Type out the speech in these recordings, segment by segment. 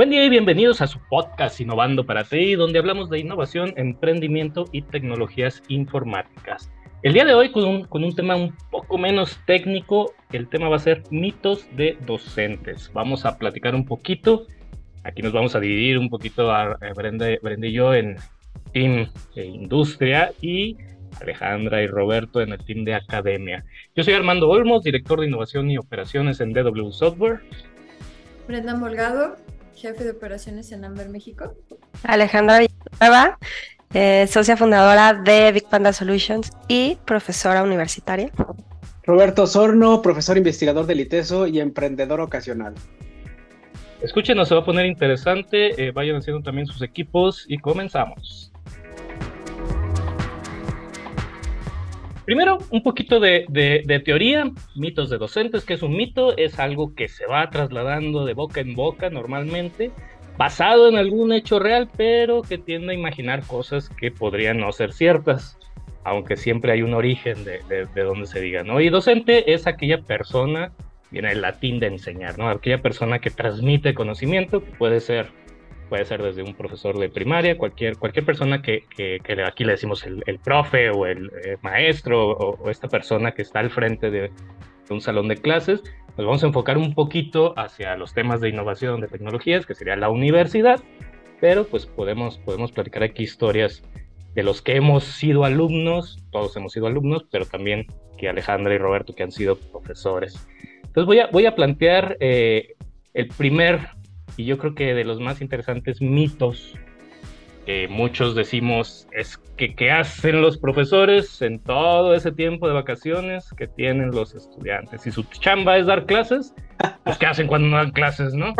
Buen día y bienvenidos a su podcast Innovando para ti, donde hablamos de innovación, emprendimiento y tecnologías informáticas. El día de hoy con un, con un tema un poco menos técnico, el tema va a ser mitos de docentes. Vamos a platicar un poquito, aquí nos vamos a dividir un poquito a, Brenda, Brenda y yo en team de industria y Alejandra y Roberto en el team de academia. Yo soy Armando Olmos, director de innovación y operaciones en DW Software. Brenda Molgado, jefe de operaciones en Amber México. Alejandra Villanueva, eh, socia fundadora de Big Panda Solutions y profesora universitaria. Roberto Sorno, profesor investigador del ITESO y emprendedor ocasional. Escúchenos, se va a poner interesante. Eh, vayan haciendo también sus equipos y comenzamos. Primero, un poquito de, teoría, mitos de docentes, que es un mito, es algo que se va trasladando de boca en boca normalmente, basado en algún hecho real, pero que tiende a imaginar cosas que podrían no ser ciertas, aunque siempre hay un origen de, de donde se diga, ¿no? Y docente es aquella persona, viene el latín de enseñar, ¿no? Aquella persona que transmite conocimiento, que puede ser puede ser desde un profesor de primaria, cualquier, cualquier persona que, que, aquí le decimos el, el profe o el eh, maestro o, esta persona que está al frente de, un salón de clases, nos vamos a enfocar un poquito hacia los temas de innovación de tecnologías, que sería la universidad, pero pues podemos, podemos platicar aquí historias de los que hemos sido alumnos, todos hemos sido alumnos, pero también que Alejandra y Roberto que han sido profesores. Entonces voy a, voy a plantear eh, el primer y yo creo que de los más interesantes mitos que muchos decimos es que qué hacen los profesores en todo ese tiempo de vacaciones que tienen los estudiantes. Si su chamba es dar clases, pues qué hacen cuando no dan clases, ¿no?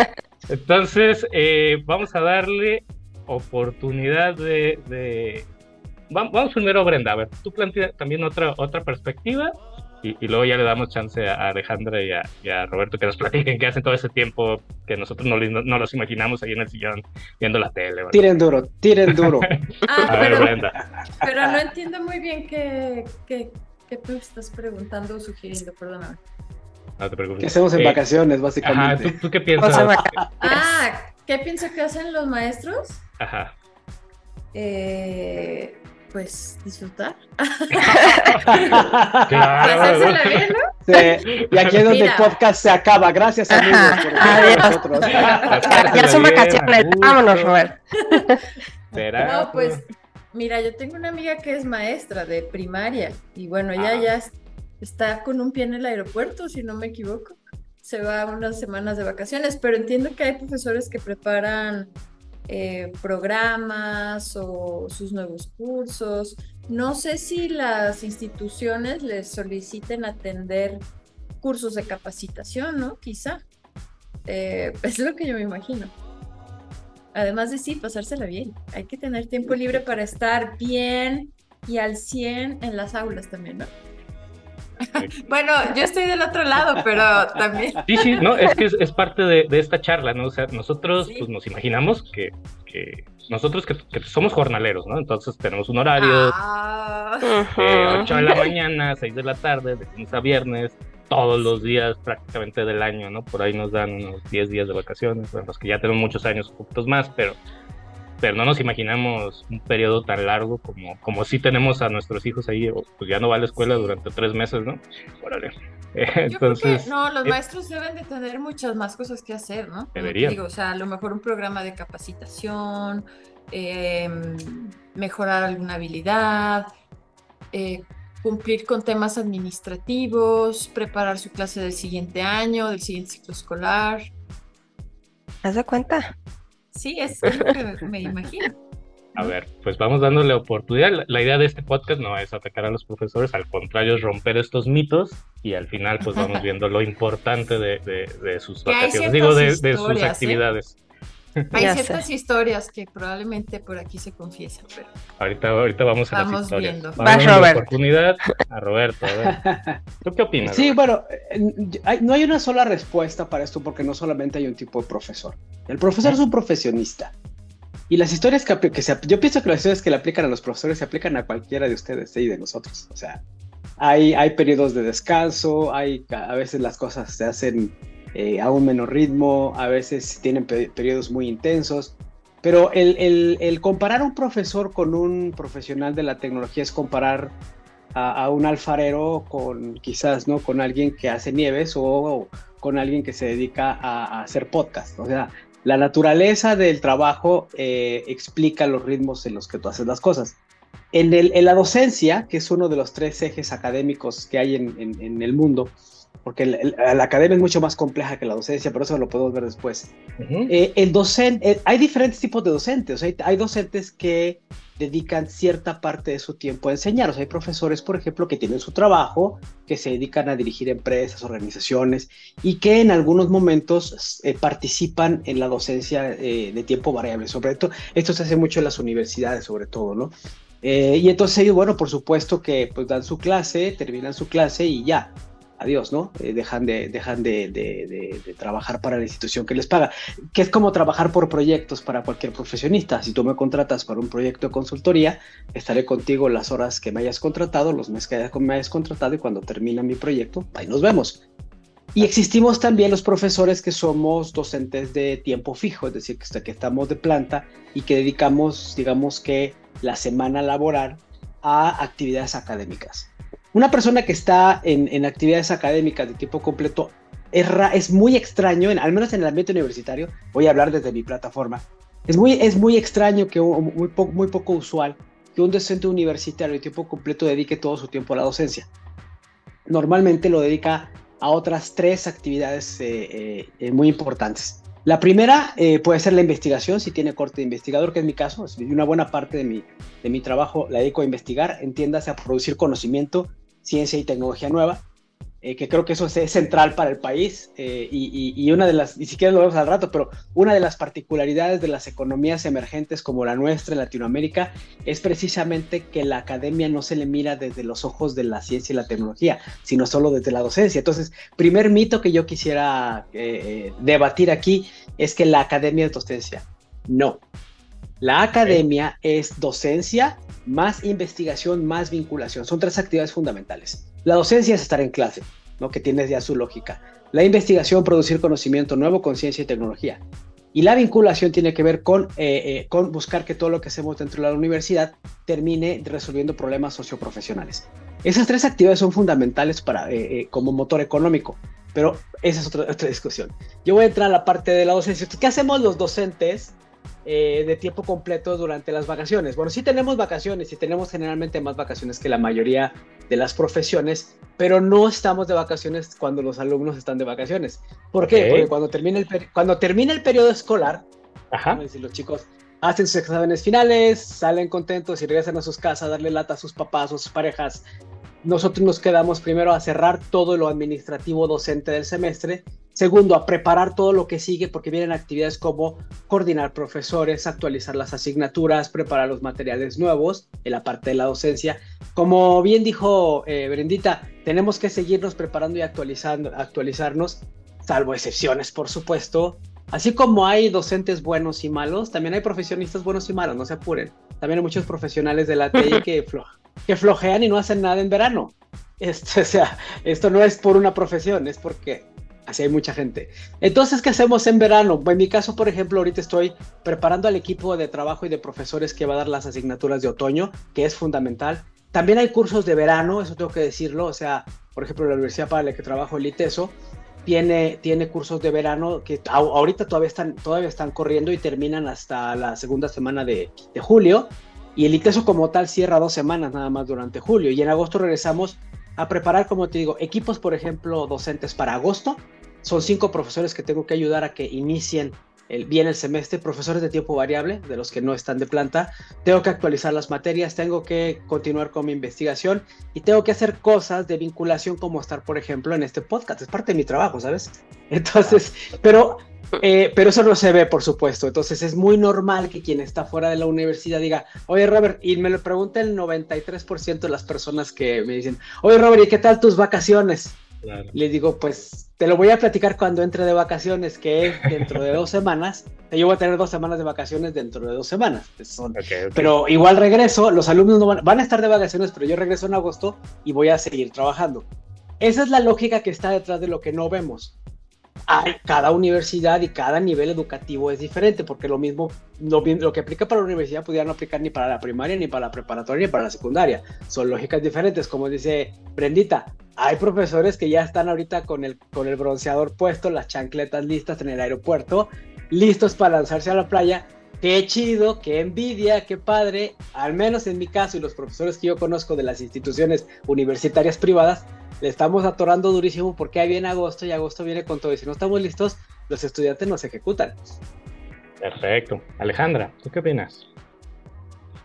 Entonces, eh, vamos a darle oportunidad de, Vamos primero, Brenda, a ver, tú planteas también otra, otra perspectiva y, luego ya le damos chance a Alejandra y a, Roberto que nos platiquen qué hacen todo ese tiempo que nosotros no, no, los imaginamos ahí en el sillón viendo la tele. Tiren duro, tiren duro. ah, a pero, ver, Brenda. Pero no entiendo muy bien qué, qué, qué tú estás preguntando o sugiriendo, perdóname. No te preocupes. ¿Qué hacemos en eh, vacaciones, básicamente? Ajá, ¿tú, qué piensas? ah, ¿qué pienso que hacen los maestros? Ajá. Eh, pues disfrutar. claro. bien, ¿no? Sí. Y aquí es donde el podcast se acaba. Gracias amigos por estar nosotros. Ya, son vacaciones. Vámonos, Robert. No, pues mira, yo tengo una amiga que es maestra de primaria y bueno, ella ah. ya está con un pie en el aeropuerto, si no me equivoco. Se va unas semanas de vacaciones, pero entiendo que hay profesores que preparan eh, programas o sus nuevos cursos. No sé si las instituciones les soliciten atender cursos de capacitación, ¿no? Quizá. Eh, es lo que yo me imagino. Además de sí, pasársela bien. Hay que tener tiempo libre para estar bien y al 100 en las aulas también, ¿no? Bueno, yo estoy del otro lado, pero también. Sí, sí, no, es que es, parte de, esta charla, ¿no? O sea, nosotros pues, nos imaginamos que, nosotros que, somos jornaleros, ¿no? Entonces tenemos un horario ah. de 8 de la mañana, 6 de la tarde, de lunes a viernes, todos los días prácticamente del año, ¿no? Por ahí nos dan unos 10 días de vacaciones, bueno, los que ya tenemos muchos años, un poquitos más, pero pero no nos imaginamos un periodo tan largo como, como si tenemos a nuestros hijos ahí, pues ya no va a la escuela durante tres meses, ¿no? Órale. Entonces, no, los eh, maestros deben de tener muchas más cosas que hacer, ¿no? Deberían. Digo, o sea, a lo mejor un programa de capacitación, em, mejorar alguna habilidad, eh, cumplir con temas administrativos, preparar su clase del siguiente año, del siguiente ciclo escolar. ¿Haz de cuenta? Sí, es lo que me imagino. A ver, pues vamos dándole oportunidad. La idea de este podcast no es atacar a los profesores, al contrario es romper estos mitos y al final pues vamos viendo lo importante de, sus vacaciones, digo, de, sus ¿eh? Hay ciertas historias que probablemente por aquí se confiesan, pero ahorita, ahorita vamos a las historias. Viendo. Vamos a dar oportunidad a Roberto. A ver. ¿Tú qué opinas? Sí, bueno, no hay una sola respuesta para esto porque no solamente hay un tipo de profesor. El profesor es un profesionista. Y las historias que, que se, yo pienso que las historias que le aplican a los profesores se aplican a cualquiera de ustedes y de nosotros. O sea, hay, hay periodos de descanso, hay, a veces las cosas se hacen eh, a ritmo, a veces tienen periodos muy intensos. Pero el, comparar un profesor con un profesional de la tecnología es comparar a, un alfarero con quizás, ¿no? Con alguien que hace nieves o, con alguien que se dedica a, hacer podcast. O sea, la naturaleza del trabajo eh, explica los ritmos en los que tú haces las cosas. En, el, en, la docencia, que es uno de los tres ejes académicos que hay en, en el mundo, porque la academia es mucho más compleja que la docencia, pero eso lo podemos ver después. Eh, el docente, eh, hay diferentes tipos de docentes, hay, hay, docentes que dedican cierta parte de su tiempo a enseñar, o sea, hay profesores, por ejemplo, que tienen su trabajo, que se dedican a dirigir empresas, organizaciones, y que en algunos momentos eh, participan en la docencia de tiempo variable, sobre todo, esto se hace mucho en las universidades, sobre todo, ¿no? y entonces ellos, bueno, por supuesto que pues dan su clase, terminan su clase y ya, adiós, ¿no? Eh, dejan de, dejan de, trabajar para la institución que les paga, que es como trabajar por proyectos para cualquier profesionista. Si tú me contratas para un proyecto de consultoría, estaré contigo las horas que me hayas contratado, los meses que me hayas contratado y cuando termina mi proyecto, ahí nos vemos. Y existimos también los profesores que somos docentes de tiempo fijo, es decir, que estamos de planta y que dedicamos, digamos que, la semana laboral a actividades académicas. Una persona que está en, actividades académicas de tiempo completo es, es muy extraño, al menos en el ambiente universitario, voy a hablar desde mi plataforma, es muy, es muy extraño, que muy, muy poco usual, que un docente universitario de tiempo completo dedique todo su tiempo a la docencia. Normalmente lo dedica a otras tres actividades eh, eh, eh, muy importantes. La primera puede ser la investigación, si tiene corte de investigador, que es mi caso. Una buena parte de mi, de mi trabajo la dedico a investigar, entiéndase a producir conocimiento ciencia y tecnología nueva, eh, que creo que eso es, central para el país eh, y, una de las, ni siquiera lo vemos al rato, pero una de las particularidades de las economías emergentes como la nuestra en Latinoamérica es precisamente que la academia no se le mira desde los ojos de la ciencia y la tecnología, sino solo desde la docencia. Entonces, primer mito que yo quisiera eh, debatir aquí es que la academia es docencia. No, la academia es docencia más investigación, más vinculación. Son tres actividades fundamentales. La docencia es estar en clase, ¿no? que tiene ya su lógica. La investigación, producir conocimiento nuevo, conciencia y tecnología. Y la vinculación tiene que ver con, eh, eh, con buscar que todo lo que hacemos dentro de la universidad termine resolviendo problemas socioprofesionales. Esas tres actividades son fundamentales para, eh, como motor económico, pero esa es otra, otra discusión. Yo voy a entrar a la parte de la docencia. ¿Qué hacemos los docentes eh, de tiempo completo durante las vacaciones. Bueno, sí tenemos vacaciones y tenemos generalmente más vacaciones que la mayoría de las profesiones, pero no estamos de vacaciones cuando los alumnos están de vacaciones. ¿Por qué? Porque cuando termina el, cuando termina el periodo escolar, Ajá. los chicos hacen sus exámenes finales, salen contentos y regresan a sus casas a darle lata a sus papás o sus parejas. Nosotros nos quedamos primero a cerrar todo lo administrativo docente del semestre Segundo, a preparar todo lo que sigue porque vienen actividades como coordinar profesores, actualizar las asignaturas, preparar los materiales nuevos en la parte de la docencia. Como bien dijo eh, Brendita, tenemos que seguirnos preparando y actualizando, actualizarnos, salvo excepciones, por supuesto. Así como hay docentes buenos y malos, también hay profesionistas buenos y malos, no se apuren. También hay muchos profesionales de la TI que, que flojean y no hacen nada en verano. Esto, o sea, esto no es por una profesión, es porque Así hay mucha gente. Entonces, ¿qué hacemos en verano? En mi caso, por ejemplo, ahorita estoy preparando al equipo de trabajo y de profesores que va a dar las asignaturas de otoño, que es fundamental. También hay cursos de verano, eso tengo que decirlo. O sea, por ejemplo, la universidad para la que trabajo, el ITESO, tiene, tiene cursos de verano que ahorita todavía están, todavía están corriendo y terminan hasta la segunda semana de, de julio. Y el ITESO como tal cierra dos semanas nada más durante julio. Y en agosto regresamos a preparar, como te digo, equipos, por ejemplo, docentes para agosto son cinco profesores que tengo que ayudar a que inicien bien el semestre, profesores de tiempo variable, de los que no están de planta. Tengo que actualizar las materias, tengo que continuar con mi investigación y tengo que hacer cosas de vinculación como estar, por ejemplo, en este podcast. Es parte de mi trabajo, ¿sabes? Entonces, pero, eh, pero eso no se ve, por supuesto. Entonces es muy normal que quien está fuera de la universidad diga, oye, Robert, y me lo pregunta el 93% de las personas que me dicen, oye, Robert, ¿y qué tal tus vacaciones? Le digo, pues te lo voy a platicar cuando entre de vacaciones, que es dentro de dos semanas. Yo voy a tener dos semanas de vacaciones dentro de dos semanas. Pero igual regreso, los alumnos no van, van, a estar de vacaciones, pero yo regreso en agosto y voy a seguir trabajando. Esa es la lógica que está detrás de lo que no vemos. Hay, cada universidad y cada nivel educativo es diferente, porque lo mismo, lo, lo que aplica para la universidad pudiera no aplicar ni para la primaria, ni para la preparatoria, ni para la secundaria. Son lógicas diferentes, como dice Brendita. Hay profesores que ya están ahorita con el, con el bronceador puesto, las chancletas listas en el aeropuerto, listos para lanzarse a la playa. Qué chido, qué envidia, qué padre. Al menos en mi caso y los profesores que yo conozco de las instituciones universitarias privadas, le estamos atorando durísimo porque ahí viene agosto y agosto viene con todo. Y si no estamos listos, los estudiantes nos ejecutan. Perfecto. Alejandra, ¿tú qué opinas?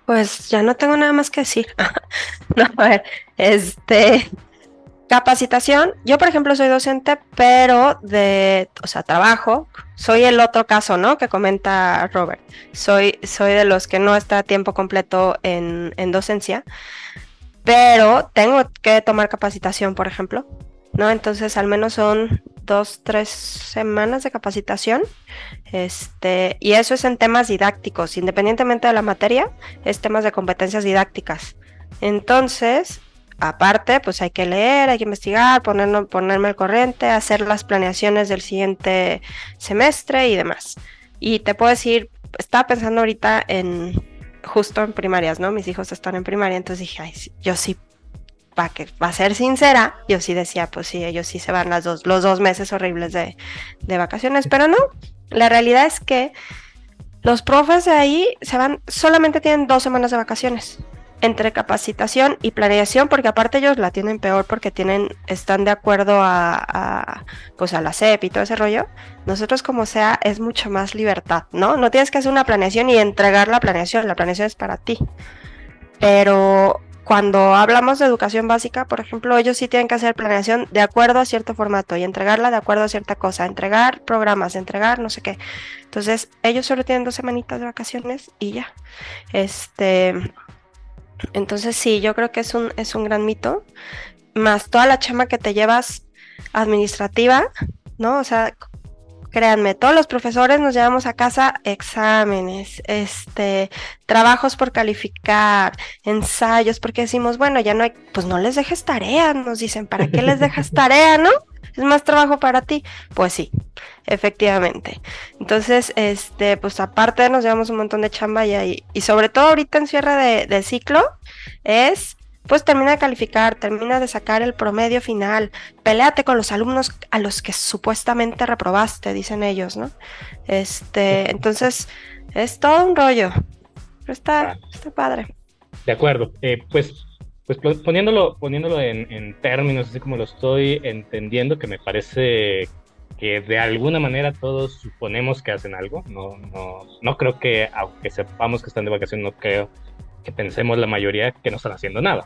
Pues ya no tengo nada más que decir. no, a ver, este, capacitación. Yo, por ejemplo, soy docente, pero de, o sea, trabajo. Soy el otro caso, ¿no? Que comenta Robert. Soy, soy de los que no está a tiempo completo en, en docencia pero tengo que tomar capacitación, por ejemplo, ¿no? Entonces al menos son dos, tres semanas de capacitación, este, y eso es en temas didácticos, independientemente de la materia, es temas de competencias didácticas. Entonces, aparte, pues hay que leer, hay que investigar, ponerme, ponerme al corriente, hacer las planeaciones del siguiente semestre y demás. Y te puedo decir, estaba pensando ahorita en justo en primarias, ¿no? Mis hijos están en primaria, entonces dije, yo sí, va a ser sincera, yo sí decía, pues sí, ellos sí se van las dos, los dos meses horribles de, de vacaciones, pero no, la realidad es que los profes de ahí se van, solamente tienen dos semanas de vacaciones entre capacitación y planeación, porque aparte ellos la tienen peor porque tienen, están de acuerdo a, pues a la CEP y todo ese rollo. Nosotros como sea es mucho más libertad, ¿no? No tienes que hacer una planeación y entregar la planeación, la planeación es para ti. Pero cuando hablamos de educación básica, por ejemplo, ellos sí tienen que hacer planeación de acuerdo a cierto formato y entregarla de acuerdo a cierta cosa, entregar programas, entregar no sé qué. Entonces, ellos solo tienen dos semanitas de vacaciones y ya. Este, entonces sí, yo creo que es un, es un gran mito. Más toda la chama que te llevas administrativa, ¿no? O sea, créanme, todos los profesores nos llevamos a casa exámenes, este, trabajos por calificar, ensayos, porque decimos, bueno, ya no hay, pues no les dejes tarea, nos dicen, ¿para qué les dejas tarea, no? es más trabajo para ti. Pues sí, efectivamente. Entonces, este, pues aparte nos llevamos un montón de chamba y, y sobre todo ahorita en cierre de, ciclo, es pues termina de calificar, termina de sacar el promedio final, peleate con los alumnos a los que supuestamente reprobaste, dicen ellos, ¿no? Este, entonces, es todo un rollo. Pero está, ah. está padre. De acuerdo. Eh, pues pues poniéndolo, poniéndolo en, términos así como lo estoy entendiendo, que me parece que de alguna manera todos suponemos que hacen algo. No, no, no creo que, aunque sepamos que están de vacaciones, no creo que pensemos la mayoría que no están haciendo nada.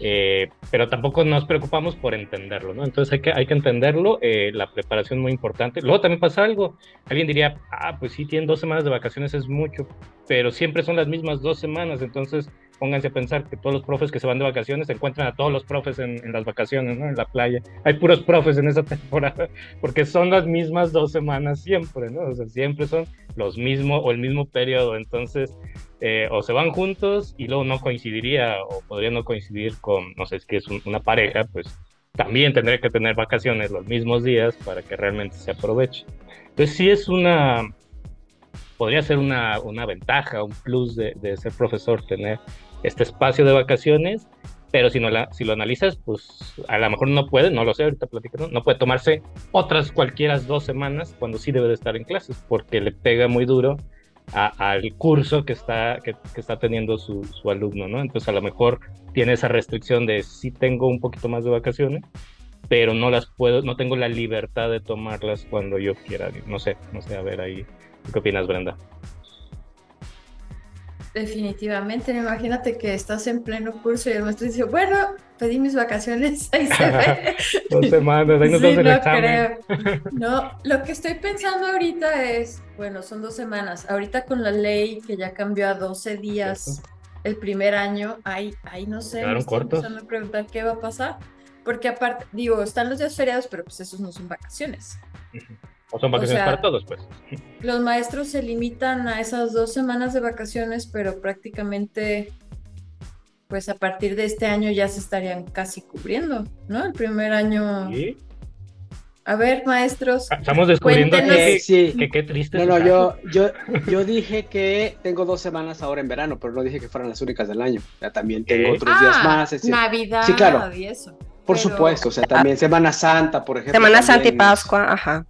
Eh, pero tampoco nos preocupamos por entenderlo, ¿no? Entonces hay que, hay que entenderlo, eh, la preparación muy importante. Luego también pasa algo, alguien diría, ah, pues sí, tienen dos semanas de vacaciones, es mucho, pero siempre son las mismas dos semanas, entonces pónganse a pensar que todos los profes que se van de vacaciones se encuentran a todos los profes en, las vacaciones, ¿no? En la playa. Hay puros profes en esa temporada, porque son las mismas dos semanas siempre, ¿no? O sea, siempre son los mismos o el mismo periodo, entonces eh, o se van juntos y luego no coincidiría o podría no coincidir con, no sé, es que es una pareja, pues también tendría que tener vacaciones los mismos días para que realmente se aproveche. Entonces sí es una, podría ser una, una ventaja, un plus de, de, ser profesor, tener este espacio de vacaciones, pero si, no la, si lo analizas, pues a lo mejor no puede, no lo sé, ahorita platicando, no puede tomarse otras cualquiera dos semanas cuando sí debe de estar en clases, porque le pega muy duro al curso que está, que, está teniendo su, su, alumno, ¿no? Entonces a lo mejor tiene esa restricción de si tengo un poquito más de vacaciones, pero no las puedo, no tengo la libertad de tomarlas cuando yo quiera. No sé, no sé, a ver ahí, ¿qué opinas, Brenda? Definitivamente, imagínate que estás en pleno curso y el maestro dice, bueno, pedí mis vacaciones, ahí se ve. Dos semanas, ahí nos sí, el no examen. Creo. No, lo que estoy pensando ahorita es, bueno, son dos semanas. Ahorita con la ley que ya cambió a 12 días el primer año, ahí, ahí no sé, me empezando a preguntar qué va a pasar. Porque aparte, digo, están los días feriados, pero pues esos no son vacaciones. O son vacaciones para todos, pues. Los maestros se limitan a esas dos semanas de vacaciones, pero prácticamente, pues a partir de este año ya se estarían casi cubriendo, ¿no? El primer año. Sí. A ver, maestros. Ah, estamos descubriendo que, sí. que, qué triste. No, no, yo, yo, yo dije que tengo dos semanas ahora en verano, pero no dije que fueran las únicas del año. Ya también tengo otros días ah, más. Navidad sí, claro. y eso. Por supuesto, o sea, también Semana Santa, por ejemplo. Semana Santa y Pascua, ajá.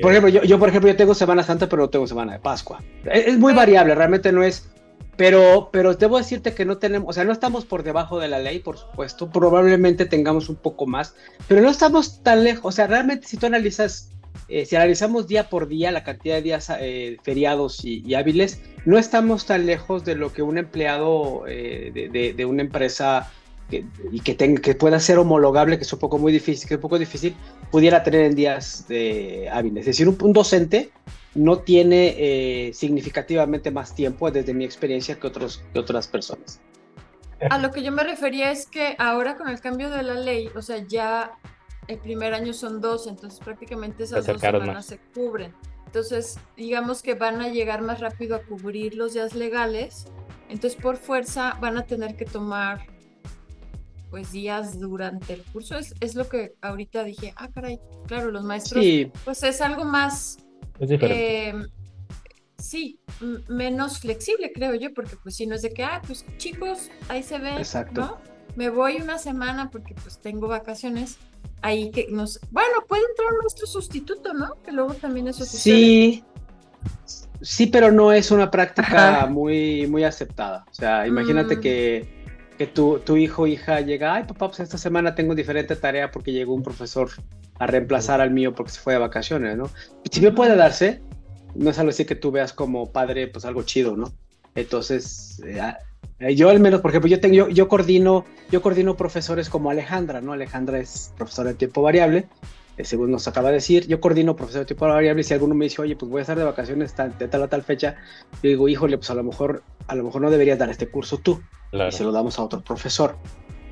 Por ejemplo, yo, yo, por ejemplo, yo tengo Semana Santa, pero no tengo Semana de Pascua. Es, muy variable, realmente no es pero, pero debo decirte que no tenemos, o sea, no estamos por debajo de la ley, por supuesto, probablemente tengamos un poco más, pero no estamos tan lejos, o sea, realmente si tú analizas, eh, si analizamos día por día la cantidad de días eh, feriados y, hábiles, no estamos tan lejos de lo que un empleado eh, de, de, una empresa y que, tenga, que pueda ser homologable, que es un poco muy difícil, que es un poco difícil, pudiera tener en días de hábiles. Es decir, un docente no tiene eh, significativamente más tiempo desde mi experiencia que, otros, que otras personas. A lo que yo me refería es que ahora con el cambio de la ley, o sea, ya el primer año son dos, entonces prácticamente esas dos semanas se cubren. Entonces, digamos que van a llegar más rápido a cubrir los días legales, entonces por fuerza van a tener que tomar pues días durante el curso. Es, es lo que ahorita dije, ah, caray, claro, los maestros, pues es algo más eh, sí, menos flexible, creo yo, porque pues si no es de que, ah, pues chicos, ahí se ve, ¿no? Me voy una semana porque pues tengo vacaciones. Ahí que nos... Bueno, puede entrar nuestro sustituto, ¿no? Que luego también eso sucede. Sí, sí, pero no es una práctica muy, muy aceptada. O sea, imagínate mm. que, que tu, tu hijo o hija llega, ay papá, pues esta semana tengo diferente tarea porque llegó un profesor a reemplazar al mío porque se fue de vacaciones, ¿no? Si bien puede darse, no es algo así que tú veas como padre, pues algo chido, ¿no? Entonces, eh, eh, yo al menos, por ejemplo, yo, tengo, yo, coordino, yo coordino profesores como Alejandra, ¿no? Alejandra es profesora de tiempo variable, según nos acaba de decir, yo coordino profesor de tiempo variable y si alguno me dice, oye, pues voy a estar de vacaciones de tal a tal fecha, yo digo, híjole, pues a lo mejor, a lo mejor no deberías dar este curso tú, y se lo damos a otro profesor.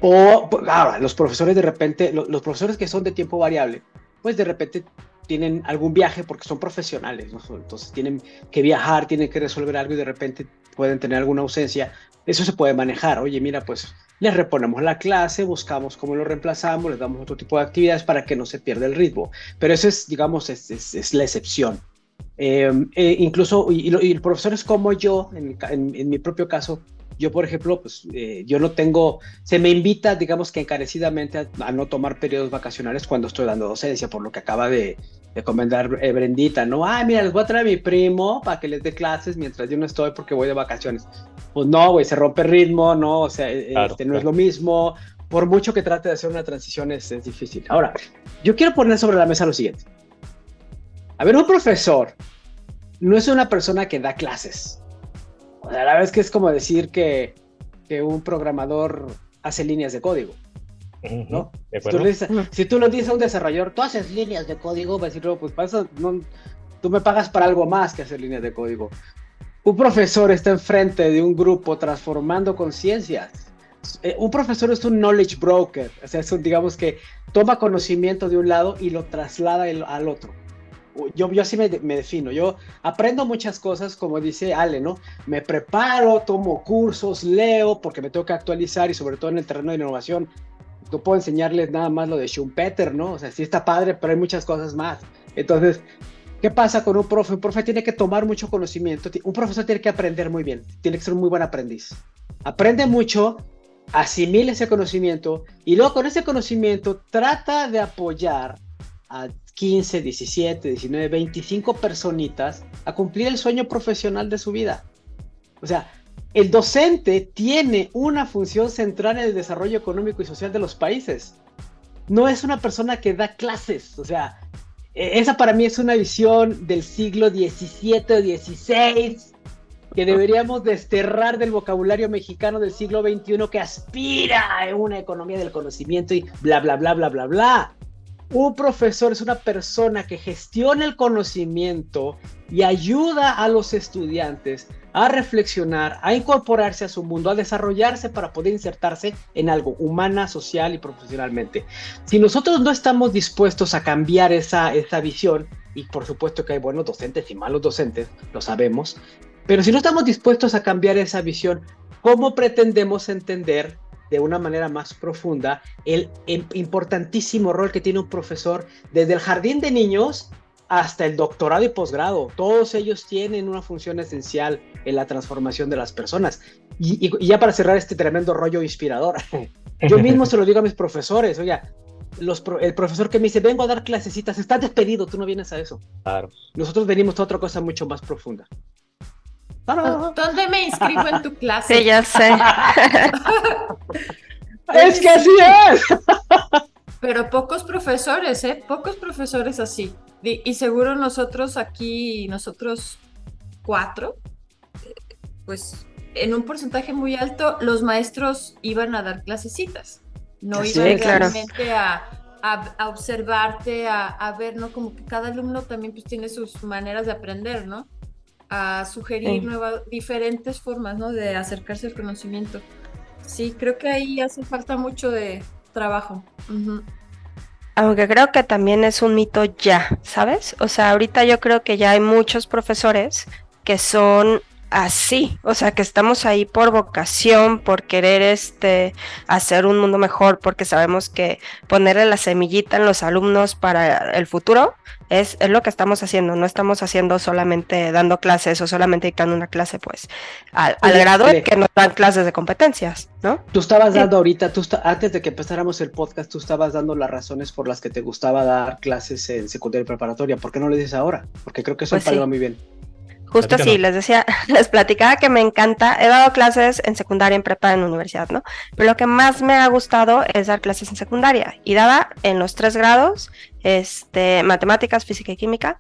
O ahora, los profesores de repente, los, profesores que son de tiempo variable, pues de repente tienen algún viaje porque son profesionales, ¿no? entonces tienen que viajar, tienen que resolver algo y de repente pueden tener alguna ausencia. Eso se puede manejar. Oye, mira, pues les reponemos la clase, buscamos cómo lo reemplazamos, les damos otro tipo de actividades para que no se pierda el ritmo. Pero eso es, digamos, es, es, la excepción. Eh, eh, incluso, y, y, profesores como yo, en, en mi propio caso, yo, por ejemplo, pues eh, yo no tengo, se me invita, digamos que encarecidamente a, no tomar periodos vacacionales cuando estoy dando docencia, por lo que acaba de, de comentar eh, Brendita, ¿no? Ah, mira, les voy a traer a mi primo para que les dé clases mientras yo no estoy porque voy de vacaciones. Pues no, güey, se rompe el ritmo, ¿no? O sea, eh, este, no es lo mismo. Por mucho que trate de hacer una transición es, es difícil. Ahora, yo quiero poner sobre la mesa lo siguiente. A ver, un profesor no es una persona que da clases. O sea, la verdad es que es como decir que, que un programador hace líneas de código. ¿no? Si, tú le dices, a un desarrollador, tú haces líneas de código, va a decir, no, pues pasa, no, tú me pagas para algo más que hacer líneas de código. Un profesor está enfrente de un grupo transformando conciencias. Eh, un profesor es un knowledge broker, o sea, es un, digamos que toma conocimiento de un lado y lo traslada al otro yo, yo me, me, defino, yo aprendo muchas cosas, como dice Ale, ¿no? Me preparo, tomo cursos, leo, porque me tengo que actualizar y sobre todo en el terreno de innovación, no puedo enseñarles nada más lo de Schumpeter, ¿no? O sea, sí está padre, pero hay muchas cosas más. Entonces, ¿qué pasa con un profe? Un profe tiene que tomar mucho conocimiento, un profesor tiene que aprender muy bien, tiene que ser un muy buen aprendiz. Aprende mucho, asimila ese conocimiento y luego con ese conocimiento trata de apoyar a 15, 17, 19, 25 personitas a cumplir el sueño profesional de su vida. O sea, el docente tiene una función central en el desarrollo económico y social de los países. No es una persona que da clases. O sea, e, esa para mí es una visión del siglo XVII o XVI que deberíamos desterrar del vocabulario mexicano del siglo XXI que aspira a una economía del conocimiento y bla, bla, bla, bla, bla, bla. Un profesor es una persona que gestiona el conocimiento y ayuda a los estudiantes a reflexionar, a incorporarse a su mundo, a desarrollarse para poder insertarse en algo humana, social y profesionalmente. Si nosotros no estamos dispuestos a cambiar esa, esa visión, y por supuesto que hay buenos docentes y malos docentes, lo sabemos, pero si no estamos dispuestos a cambiar esa visión, ¿cómo pretendemos entender de una manera más profunda el importantísimo rol que tiene un profesor desde el jardín de niños hasta el doctorado y posgrado. Todos ellos tienen una función esencial en la transformación de las personas. Y, ya para cerrar este tremendo rollo inspirador, yo mismo se lo digo a mis profesores, oiga, los el profesor que me dice, vengo a dar clasecitas, estás despedido, tú no vienes a eso. Claro. Nosotros venimos a otra cosa mucho más profunda. ¿Dónde me inscribo en tu clase? Sí, ya sé. es que así es. Pero pocos profesores, ¿eh? Pocos profesores así. Y, seguro nosotros aquí, nosotros cuatro, pues en un porcentaje muy alto, los maestros iban a dar clasecitas. No iban realmente a, observarte, a, ver, ¿no? Como que cada alumno también pues tiene sus maneras de aprender, ¿no? A sugerir nuevas, diferentes formas, ¿no? De acercarse al conocimiento. Sí, creo que ahí hace falta mucho de trabajo. Aunque creo que también es un mito ya, ¿sabes? O sea, ahorita yo creo que ya hay muchos profesores que son así, o sea, que estamos ahí por vocación, por querer este hacer un mundo mejor, porque sabemos que ponerle la semillita en los alumnos para el futuro es, es lo que estamos haciendo, no estamos haciendo solamente dando clases o solamente dictando una clase, pues, al, grado de que nos dan clases de competencias, ¿no? Tú estabas dando ahorita, tú antes de que empezáramos el podcast, tú estabas dando las razones por las que te gustaba dar clases en secundaria y preparatoria, ¿por qué no le dices ahora? Porque creo que eso pues muy bien. Justo así, les decía, les platicaba que me encanta, he dado clases en secundaria, en prepa, en universidad, ¿no? Pero lo que más me ha gustado es dar clases en secundaria y daba en los tres grados, este, matemáticas, física y química,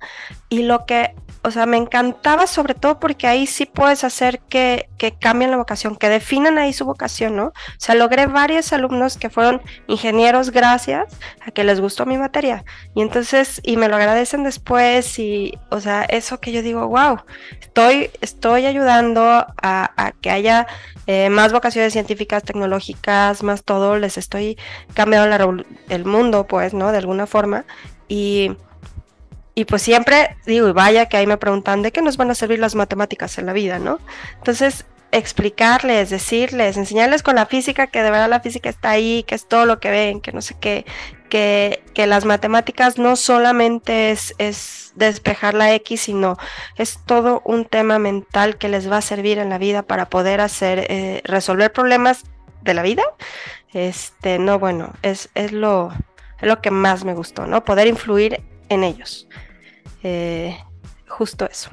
y lo que o sea, me encantaba sobre todo porque ahí sí puedes hacer que, cambien la vocación, que definan ahí su vocación, ¿no? O sea, logré varios alumnos que fueron ingenieros gracias a que les gustó mi materia. Y entonces, y me lo agradecen después y, o sea, eso que yo digo, wow, estoy, estoy ayudando a, que haya eh, más vocaciones científicas, tecnológicas, más todo, les estoy cambiando el mundo, pues, ¿no? De alguna forma. Y y pues siempre digo, y vaya que ahí me preguntan de qué nos van a servir las matemáticas en la vida, ¿no? Entonces, explicarles, decirles, enseñarles con la física que de verdad la física está ahí, que es todo lo que ven, que no sé qué, que, que las matemáticas no solamente es, es, despejar la X, sino es todo un tema mental que les va a servir en la vida para poder hacer, eh, resolver problemas de la vida. Este, no, bueno, es, es, lo, es lo que más me gustó, ¿no? Poder influir en ellos. Eh, justo eso.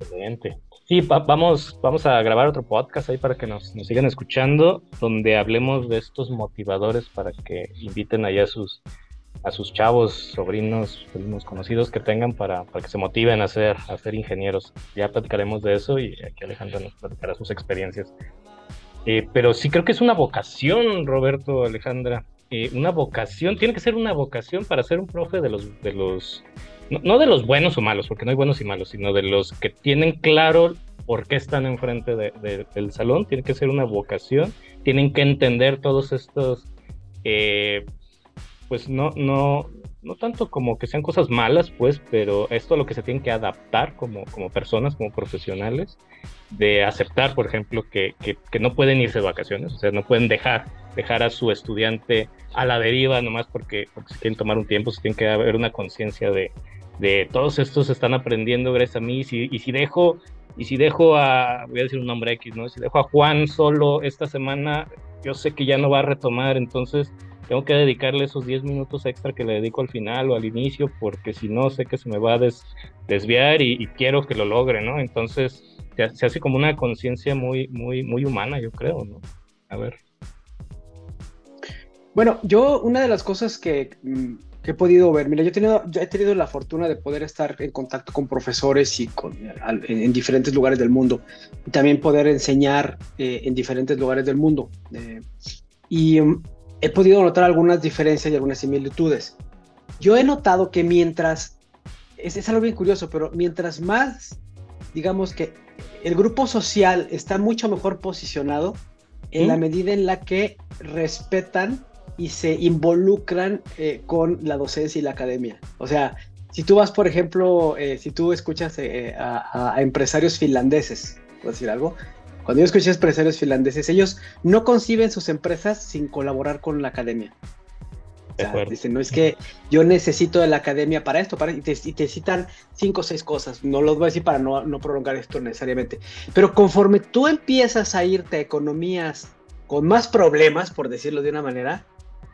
Excelente. Sí, vamos, vamos a grabar otro podcast ahí para que nos, sigan escuchando, donde hablemos de estos motivadores para que inviten allá a sus, a sus chavos, sobrinos, primos conocidos que tengan para, para que se motiven a ser, a ser ingenieros. Ya platicaremos de eso y aquí Alejandra nos platicará sus experiencias. Eh, pero sí creo que es una vocación, Roberto, Alejandra. Eh, una vocación, tiene que ser una vocación para ser un profe de los, de los no, de los buenos o malos, porque no hay buenos y malos, sino de los que tienen claro por qué están enfrente del salón, tiene que ser una vocación, tienen que entender todos estos, eh, pues no, no, no tanto como que sean cosas malas, pues, pero esto a lo que se tienen que adaptar como, como personas, como profesionales, de aceptar, por ejemplo, que, que, no pueden irse de vacaciones, o sea, no pueden dejar, dejar a su estudiante a la deriva nomás porque, porque se quieren tomar un tiempo, se tiene que haber una conciencia de, de todos estos están aprendiendo gracias a mí, y si, y si dejo, y si dejo a, voy a decir un nombre X, ¿no? Si dejo a Juan solo esta semana, yo sé que ya no va a retomar, entonces tengo que dedicarle esos 10 minutos extra que le dedico al final o al inicio, porque si no, sé que se me va a desviar y, quiero que lo logre, ¿no? Entonces se, se hace como una conciencia muy, muy, muy humana, yo creo, ¿no? A ver. Bueno, yo una de las cosas que mm, he podido ver. Mira, yo he tenido, he tenido la fortuna de poder estar en contacto con profesores y con, en, diferentes lugares del mundo. Y también poder enseñar eh, en diferentes lugares del mundo. Eh, y um, he podido notar algunas diferencias y algunas similitudes. Yo he notado que mientras, es, es algo bien curioso, pero mientras más, digamos que el grupo social está mucho mejor posicionado en la medida en la que respetan y se involucran eh, con la docencia y la academia. O sea, si tú vas, por ejemplo, eh, si tú escuchas eh, a, empresarios finlandeses, por decir algo, Cuando yo escuché empresarios finlandeses, ellos no conciben sus empresas sin colaborar con la academia. dicen, no es que yo necesito de la academia para esto, para, y, te, citan cinco o seis cosas. No los voy a decir para no, no prolongar esto necesariamente. Pero conforme tú empiezas a irte a economías con más problemas, por decirlo de una manera,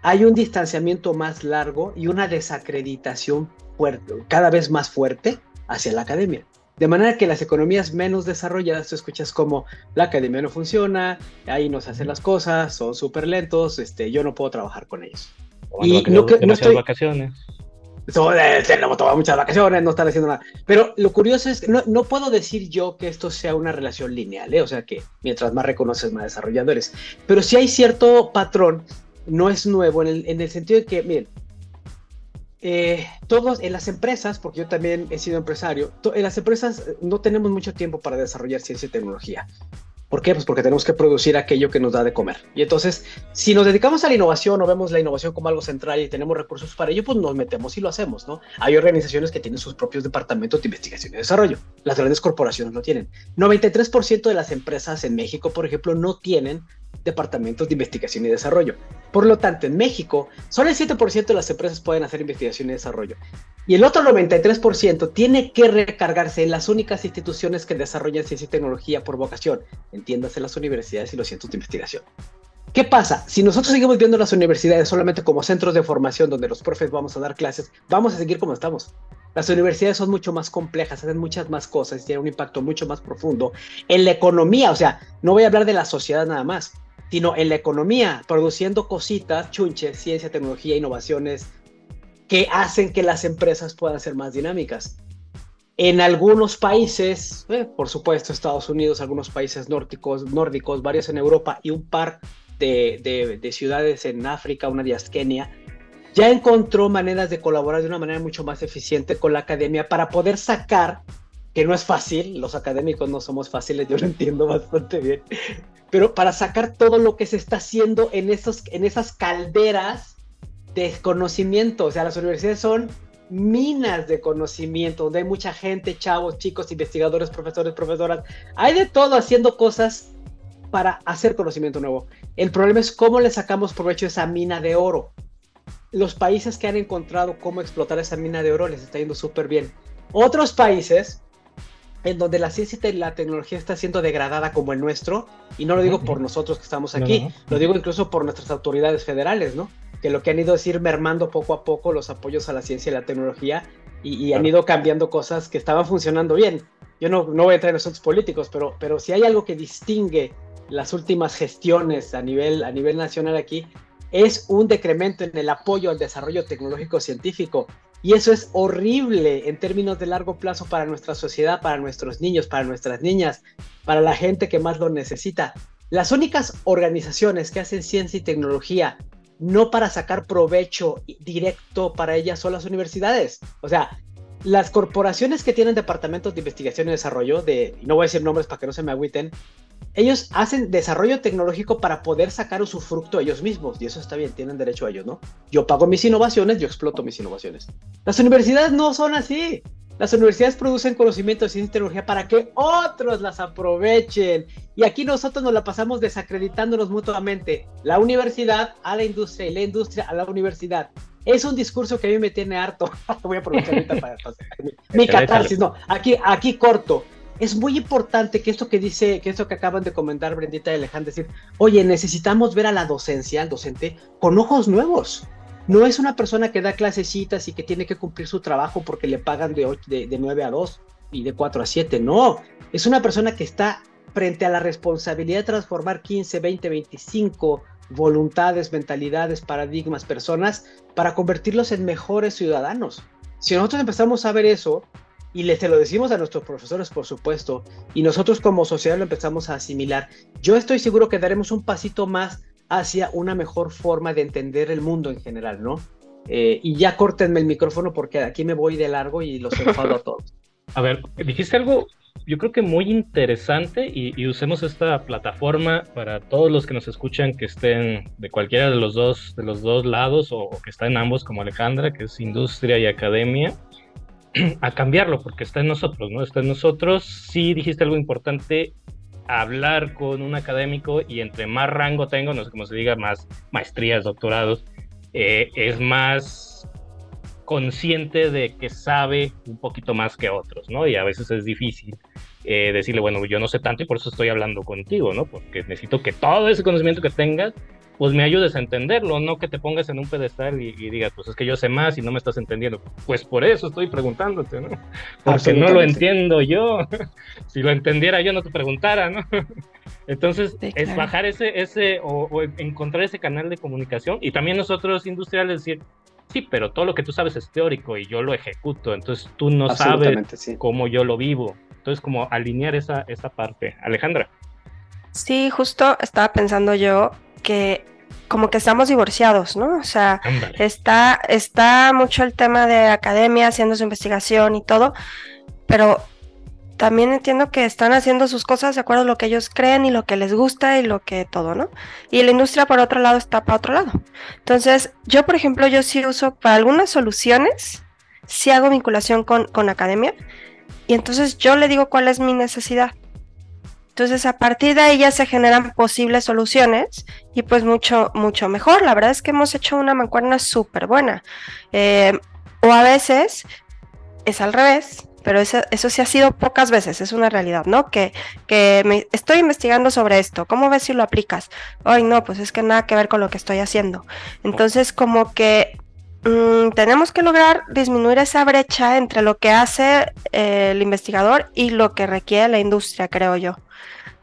hay un distanciamiento más largo y una desacreditación fuerte, cada vez más fuerte hacia la academia. De manera que las economías menos desarrolladas, tú escuchas como la academia no funciona, ahí no se hacen las cosas, son súper lentos, este, yo no puedo trabajar con ellos. y no, que, no estoy... vacaciones. Tenemos tomado muchas vacaciones, no están haciendo nada. Pero lo curioso es que no, puedo decir yo que esto sea una relación lineal, ¿eh? o sea que mientras más reconoces, más desarrollado eres. Pero sí hay cierto patrón, no es nuevo, en el, en el sentido de que, miren, eh, todos en las empresas, porque yo también he sido empresario, en las empresas eh, no tenemos mucho tiempo para desarrollar ciencia y tecnología. ¿Por qué? Pues porque tenemos que producir aquello que nos da de comer. Y entonces, si nos dedicamos a la innovación o vemos la innovación como algo central y tenemos recursos para ello, pues nos metemos y lo hacemos, ¿no? Hay organizaciones que tienen sus propios departamentos de investigación y desarrollo. Las grandes corporaciones no tienen. 93% de las empresas en México, por ejemplo, no tienen departamentos de investigación y desarrollo. Por lo tanto, en México, solo el 7% de las empresas pueden hacer investigación y desarrollo. Y el otro 93% tiene que recargarse en las únicas instituciones que desarrollan ciencia y tecnología por vocación, entiéndase las universidades y los centros de investigación. ¿Qué pasa? Si nosotros seguimos viendo las universidades solamente como centros de formación donde los profes vamos a dar clases, vamos a seguir como estamos. Las universidades son mucho más complejas, hacen muchas más cosas y tienen un impacto mucho más profundo en la economía. O sea, no voy a hablar de la sociedad nada más sino en la economía, produciendo cositas, chunches, ciencia, tecnología, innovaciones que hacen que las empresas puedan ser más dinámicas. En algunos países, eh, por supuesto Estados Unidos, algunos países nórdicos, nórdicos, varios en Europa y un par de, de ciudades en África, una de Kenia, ya encontró maneras de colaborar de una manera mucho más eficiente con la academia para poder sacar, que no es fácil, los académicos no somos fáciles, yo lo entiendo bastante bien, pero para sacar todo lo que se está haciendo en, esos, en esas calderas de conocimiento. O sea, las universidades son minas de conocimiento, donde hay mucha gente, chavos, chicos, investigadores, profesores, profesoras. Hay de todo haciendo cosas para hacer conocimiento nuevo. El problema es cómo le sacamos provecho a esa mina de oro. Los países que han encontrado cómo explotar esa mina de oro les está yendo súper bien. Otros países en donde la ciencia y la tecnología está siendo degradada como el nuestro, y no lo digo por nosotros que estamos aquí, lo digo incluso por nuestras autoridades federales, ¿no? Que lo que han ido es ir mermando poco a poco los apoyos a la ciencia y la tecnología y, han ido cambiando cosas que estaban funcionando bien. Yo no, no voy a entrar en asuntos políticos, pero, pero si hay algo que distingue las últimas gestiones a nivel, a nivel nacional aquí, es un decremento en el apoyo al desarrollo tecnológico científico. Y eso es horrible en términos de largo plazo para nuestra sociedad, para nuestros niños, para nuestras niñas, para la gente que más lo necesita. Las únicas organizaciones que hacen ciencia y tecnología no para sacar provecho directo para ellas son las universidades. O sea, las corporaciones que tienen departamentos de investigación y desarrollo, de, no voy a decir nombres para que no se me agüiten, ellos hacen desarrollo tecnológico para poder sacar usufructo ellos mismos, y eso está bien, tienen derecho a ello, ¿no? Yo pago mis innovaciones, yo exploto mis innovaciones. Las universidades no son así. Las universidades producen conocimiento de ciencia y tecnología para que otros las aprovechen. Y aquí nosotros nos la pasamos desacreditándonos mutuamente. La universidad a la industria y la industria a la universidad. Es un discurso que a mí me tiene harto. Voy a aprovechar ahorita para, mi, mi catarsis. No, aquí, aquí corto es muy importante que esto que dice, que esto que acaban de comentar Brendita y Alejandro, decir, oye, necesitamos ver a la docencia, al docente, con ojos nuevos. No es una persona que da clasecitas y que tiene que cumplir su trabajo porque le pagan de, de, de 9 a 2 y de 4 a 7. No, es una persona que está frente a la responsabilidad de transformar 15, 20, 25 voluntades, mentalidades, paradigmas, personas para convertirlos en mejores ciudadanos. Si nosotros empezamos a ver eso, y les lo decimos a nuestros profesores, por supuesto, y nosotros como sociedad lo empezamos a asimilar. Yo estoy seguro que daremos un pasito más hacia una mejor forma de entender el mundo en general, ¿no? Eh, y ya córtenme el micrófono porque aquí me voy de largo y los enfado a todos. A ver, dijiste algo, yo creo que muy interesante y, usemos esta plataforma para todos los que nos escuchan que estén de cualquiera de los dos, de los dos lados o, o que están en ambos como Alejandra, que es industria y academia a cambiarlo, porque está en nosotros, ¿no? Está en nosotros. Sí dijiste algo importante, hablar con un académico y entre más rango tengo, no sé cómo se diga, más maestrías, doctorados, eh, es más consciente de que sabe un poquito más que otros, ¿no? Y a veces es difícil eh, decirle, bueno, yo no sé tanto y por eso estoy hablando contigo, ¿no? Porque necesito que todo ese conocimiento que tengas pues me ayudes a entenderlo, no que te pongas en un pedestal y, digas, pues es que yo sé más y no me estás entendiendo. Pues por eso estoy preguntándote, ¿no? Porque no lo entiendo yo. si lo entendiera yo no te preguntara, ¿no? Entonces, es bajar ese, ese o, encontrar ese canal de comunicación y también nosotros industriales decir, sí, pero todo lo que tú sabes es teórico y yo lo ejecuto, entonces tú no sabes cómo yo lo vivo. Entonces, como alinear esa, esa parte. Alejandra. Sí, justo estaba pensando yo que como que estamos divorciados, ¿no? O sea, está, está mucho el tema de academia haciendo su investigación y todo, pero también entiendo que están haciendo sus cosas de acuerdo a lo que ellos creen y lo que les gusta y lo que todo, ¿no? Y la industria por otro lado está para otro lado. Entonces, yo por ejemplo, yo sí uso para algunas soluciones, sí hago vinculación con, con academia y entonces yo le digo cuál es mi necesidad. Entonces, a partir de ya se generan posibles soluciones y pues mucho, mucho mejor. La verdad es que hemos hecho una mancuerna súper buena. Eh, o a veces es al revés, pero eso, sí ha sido pocas veces, es una realidad, ¿no? Que, que me, estoy investigando sobre esto, ¿cómo ves si lo aplicas? Ay, no, pues es que nada que ver con lo que estoy haciendo. Entonces, como que mm, tenemos que lograr disminuir esa brecha entre lo que hace eh, el investigador y lo que requiere la industria, creo yo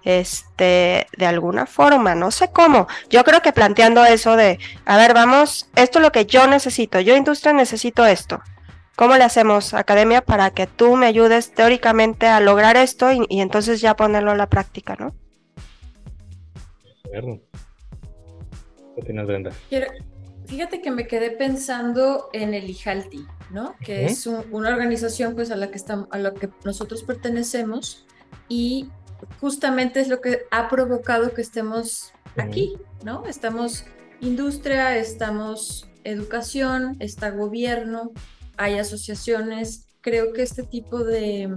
este, de alguna forma, no sé cómo. Yo creo que planteando eso de, a ver, vamos, esto es lo que yo necesito, yo industria necesito esto. ¿Cómo le hacemos, academia, para que tú me ayudes teóricamente a lograr esto y, entonces ya ponerlo a la práctica, ¿no? ¿Qué opinas, Brenda? fíjate que me quedé pensando en el IJALTI, ¿no? Que es una organización pues a la que estamos, a la que nosotros pertenecemos y justamente es lo que ha provocado que estemos aquí, ¿no? Estamos industria, estamos educación, está gobierno, hay asociaciones. Creo que este tipo de,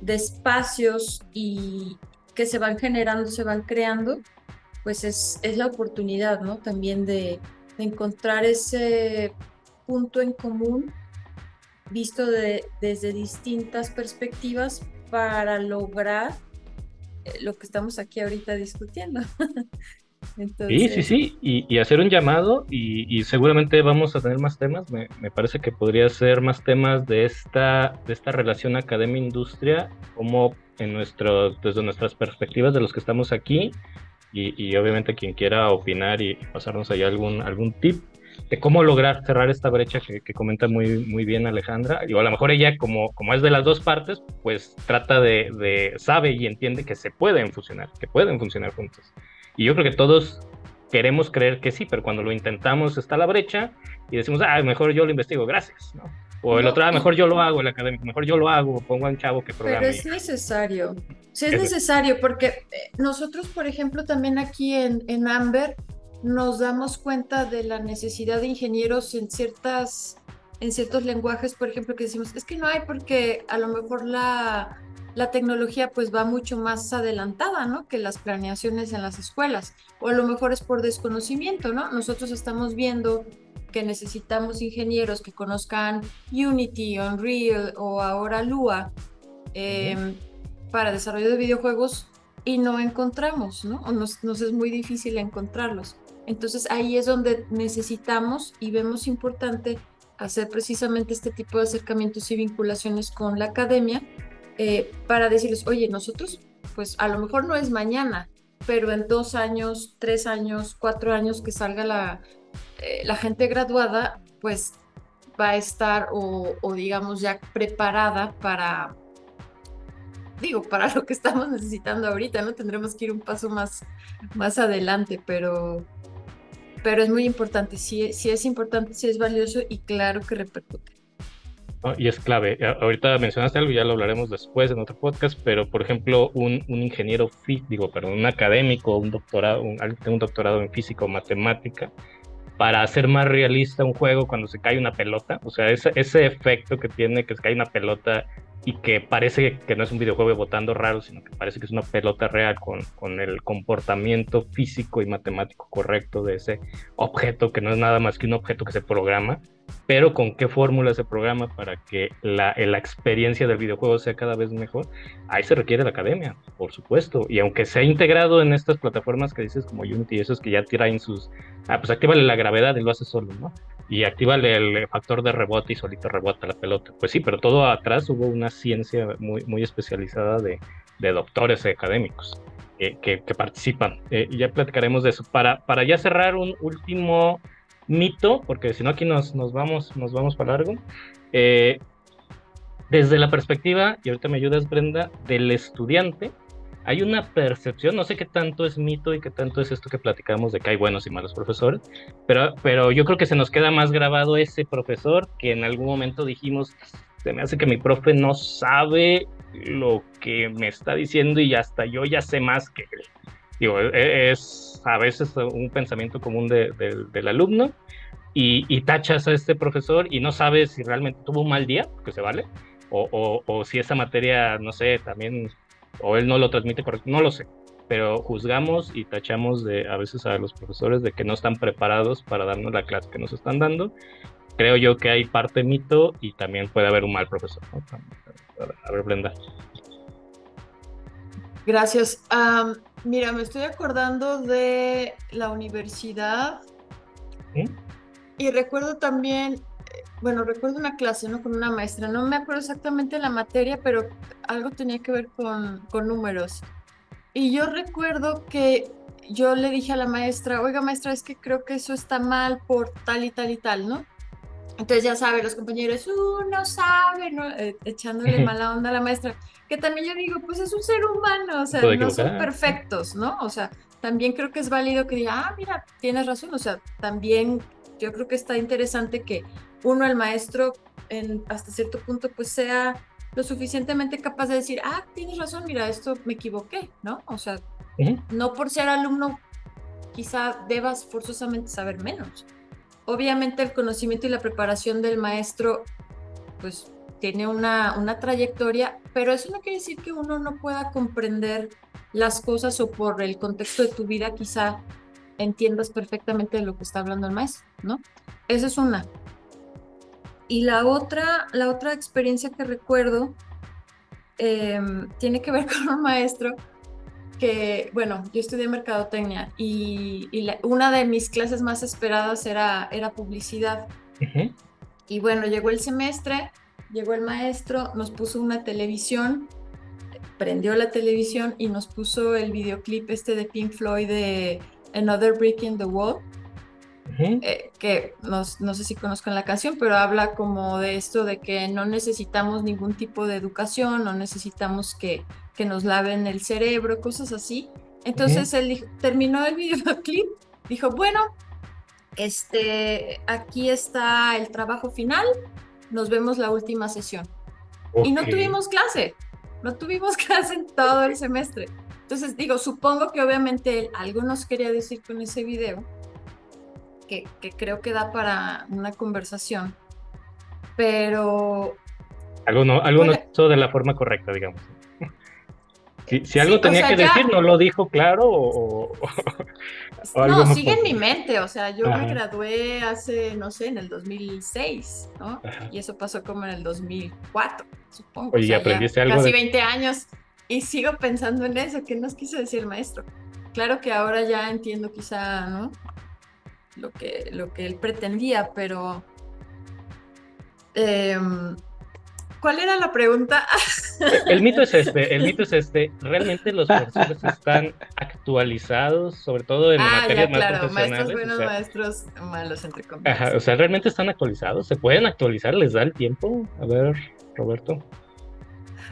de espacios y que se van generando, se van creando, pues es, es la oportunidad, ¿no? También de, encontrar ese punto en común visto de, desde distintas perspectivas para lograr lo que estamos aquí ahorita discutiendo. Sí, sí, sí, y, hacer un llamado y, seguramente vamos a tener más temas, me, parece que podría ser más temas de esta, de esta relación academia-industria, como en nuestro, desde nuestras perspectivas de los que estamos aquí y, obviamente quien quiera opinar y pasarnos allá algún, algún tip, de cómo lograr cerrar esta brecha que, comenta muy, muy bien Alejandra. Y a lo mejor ella, como, como es de las dos partes, pues trata de, de, sabe y entiende que se pueden fusionar, que pueden funcionar juntos. Y yo creo que todos queremos creer que sí, pero cuando lo intentamos está la brecha y decimos, ah, mejor yo lo investigo, gracias, ¿no? O el otro, ah, mejor yo lo hago, el académico, mejor yo lo hago, pongo a un chavo que programe. Pero es necesario, sí es, necesario, porque eh, nosotros, por ejemplo, también aquí en, en Amber, nos damos cuenta de la necesidad de ingenieros en ciertas en ciertos lenguajes, por ejemplo, que decimos, es que no hay porque a lo mejor la, la tecnología pues va mucho más adelantada, ¿no? Que las planeaciones en las escuelas, o a lo mejor es por desconocimiento, ¿no? Nosotros estamos viendo que necesitamos ingenieros que conozcan Unity, Unreal o ahora Lua em, para desarrollo de videojuegos y no encontramos, ¿no? O nos, nos es muy difícil encontrarlos. Entonces ahí es donde necesitamos y vemos importante hacer precisamente este tipo de acercamientos y vinculaciones con la academia eh, para decirles, oye, nosotros, pues a lo mejor no es mañana, pero en dos años, tres años, cuatro años que salga la, eh, gente graduada, pues va a estar o, o, digamos ya preparada para, digo, para lo que estamos necesitando ahorita, ¿no? Tendremos que ir un paso más, más adelante, pero pero es muy importante, sí, sí es importante, sí es valioso y claro que repercute. Y es clave. Ahorita mencionaste algo, ya lo hablaremos después en otro podcast, pero por ejemplo, un, un ingeniero, digo, perdón, un académico, un doctorado, un, un doctorado en física o matemática, para hacer más realista un juego cuando se cae una pelota, o sea, ese, ese efecto que tiene que se cae una pelota y que parece que no es un videojuego botando raro, sino que parece que es una pelota real con, con, el comportamiento físico y matemático correcto de ese objeto, que no es nada más que un objeto que se programa, pero con qué fórmula se programa para que la, la, experiencia del videojuego sea cada vez mejor, ahí se requiere la academia, por supuesto. Y aunque se ha integrado en estas plataformas que dices como Unity esos que ya traen sus... Ah, pues actívale la gravedad y lo hace solo, ¿no? Y actívale el factor de rebote y solito rebota la pelota. Pues sí, pero todo atrás hubo una ciencia muy, muy especializada de, de doctores académicos. Que, que, participan. Eh, ya platicaremos de eso. Para, para ya cerrar un último mito, porque si no aquí nos, nos, vamos, nos vamos para largo. Eh, desde la perspectiva, y ahorita me ayudas Brenda, del estudiante, hay una percepción, no sé qué tanto es mito y qué tanto es esto que platicamos de que hay buenos y malos profesores, pero, pero yo creo que se nos queda más grabado ese profesor que en algún momento dijimos, se me hace que mi profe no sabe lo que me está diciendo y hasta yo ya sé más que él. Digo, e, es a veces un pensamiento común del alumno y, tachas a este profesor y no sabes si realmente tuvo un mal día, que se vale, o, si esa materia, no sé, también, o él no lo transmite correcto, no lo sé, pero juzgamos y tachamos de, a veces a los profesores de que no están preparados para darnos la clase que nos están dando. Creo yo que hay parte mito y también puede haber un mal profesor. A ver, Brenda. Gracias. mira, me estoy acordando de la universidad. Y recuerdo también, bueno, recuerdo una clase, ¿no? Con una maestra. No me acuerdo exactamente la materia, pero algo tenía que ver con, con números. Y yo recuerdo que yo le dije a la maestra, oiga maestra, es que creo que eso está mal por tal y tal y tal, ¿no? Entonces ya sabe, los compañeros, uno sabe, ¿no? Eh, echándole mala onda a la maestra, que también yo digo, pues es un ser humano, o sea, no son perfectos, ¿no? O sea, también creo que es válido que diga, ah, mira, tienes razón, o sea, también yo creo que está interesante que uno, el maestro, en, hasta cierto punto, pues sea lo suficientemente capaz de decir, ah, tienes razón, mira, esto me equivoqué, ¿no? O sea, no por ser alumno, quizá debas forzosamente saber menos. Obviamente el conocimiento y la preparación del maestro, pues tiene una, una trayectoria, pero eso no quiere decir que uno no pueda comprender las cosas o por el contexto de tu vida quizá entiendas perfectamente de lo que está hablando el maestro, ¿no? Esa es una. Y la otra, la otra experiencia que recuerdo em, tiene que ver con un maestro que, bueno, yo estudié mercadotecnia y, una de mis clases más esperadas era, era publicidad. Y bueno, llegó el semestre, llegó el maestro, nos puso una televisión, prendió la televisión y nos puso el videoclip este de Pink Floyd de Another Brick in the Wall. Eh, que no, no, sé si conozcan la canción, pero habla como de esto de que no necesitamos ningún tipo de educación, no necesitamos que que nos laven el cerebro, cosas así. Entonces él terminó el videoclip, dijo, bueno, este, aquí está el trabajo final, nos vemos la última sesión. Y no tuvimos clase, no tuvimos clase en todo el semestre. Entonces digo, supongo que obviamente él algo nos quería decir con ese video, que, que creo que da para una conversación, pero... Algo no, algo no hizo de la forma correcta, digamos. Si, algo tenía que decir, no lo dijo claro o, No, sigue en mi mente, o sea, yo me gradué hace, no sé, en el 2006, ¿no? Y eso pasó como en el 2004, supongo. Oye, aprendiste algo. Casi 20 años y sigo pensando en eso, ¿qué nos quiso decir el maestro? Claro que ahora ya entiendo quizá, ¿no? Lo que, lo que él pretendía, pero... Eh, ¿Cuál era la pregunta? El mito es este, el mito es este. ¿Realmente los profesores están actualizados, sobre todo en ah, materias ya, más claro, maestros buenos, maestros malos, entre comillas. Ajá, o sea, ¿realmente están actualizados? ¿Se pueden actualizar? ¿Les da el tiempo? A ver, Roberto.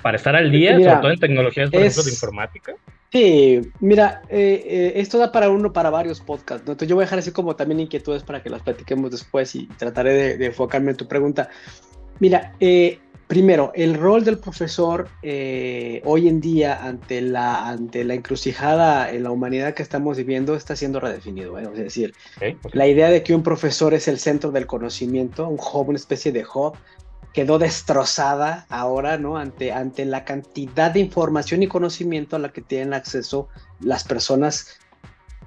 Para estar al día, sobre todo en tecnologías, por ejemplo, de informática. Sí, mira, eh, eh, esto da para uno, para varios podcasts, ¿no? Entonces yo voy a dejar así como también inquietudes para que las platiquemos después y trataré de, de enfocarme en tu pregunta. Mira, eh, Primero, el rol del profesor eh, hoy en día ante la, ante la encrucijada en la humanidad que estamos viviendo está siendo redefinido. ¿eh? Es decir, la idea de que un profesor es el centro del conocimiento, un hub, una especie de hub, quedó destrozada ahora, ¿no? Ante, ante la cantidad de información y conocimiento a la que tienen acceso las personas,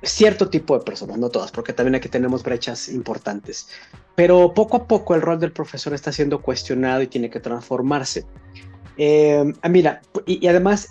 cierto tipo de personas, no todas, porque también aquí tenemos brechas importantes. Pero poco a poco el rol del profesor está siendo cuestionado y tiene que transformarse. Eh, mira, y, y además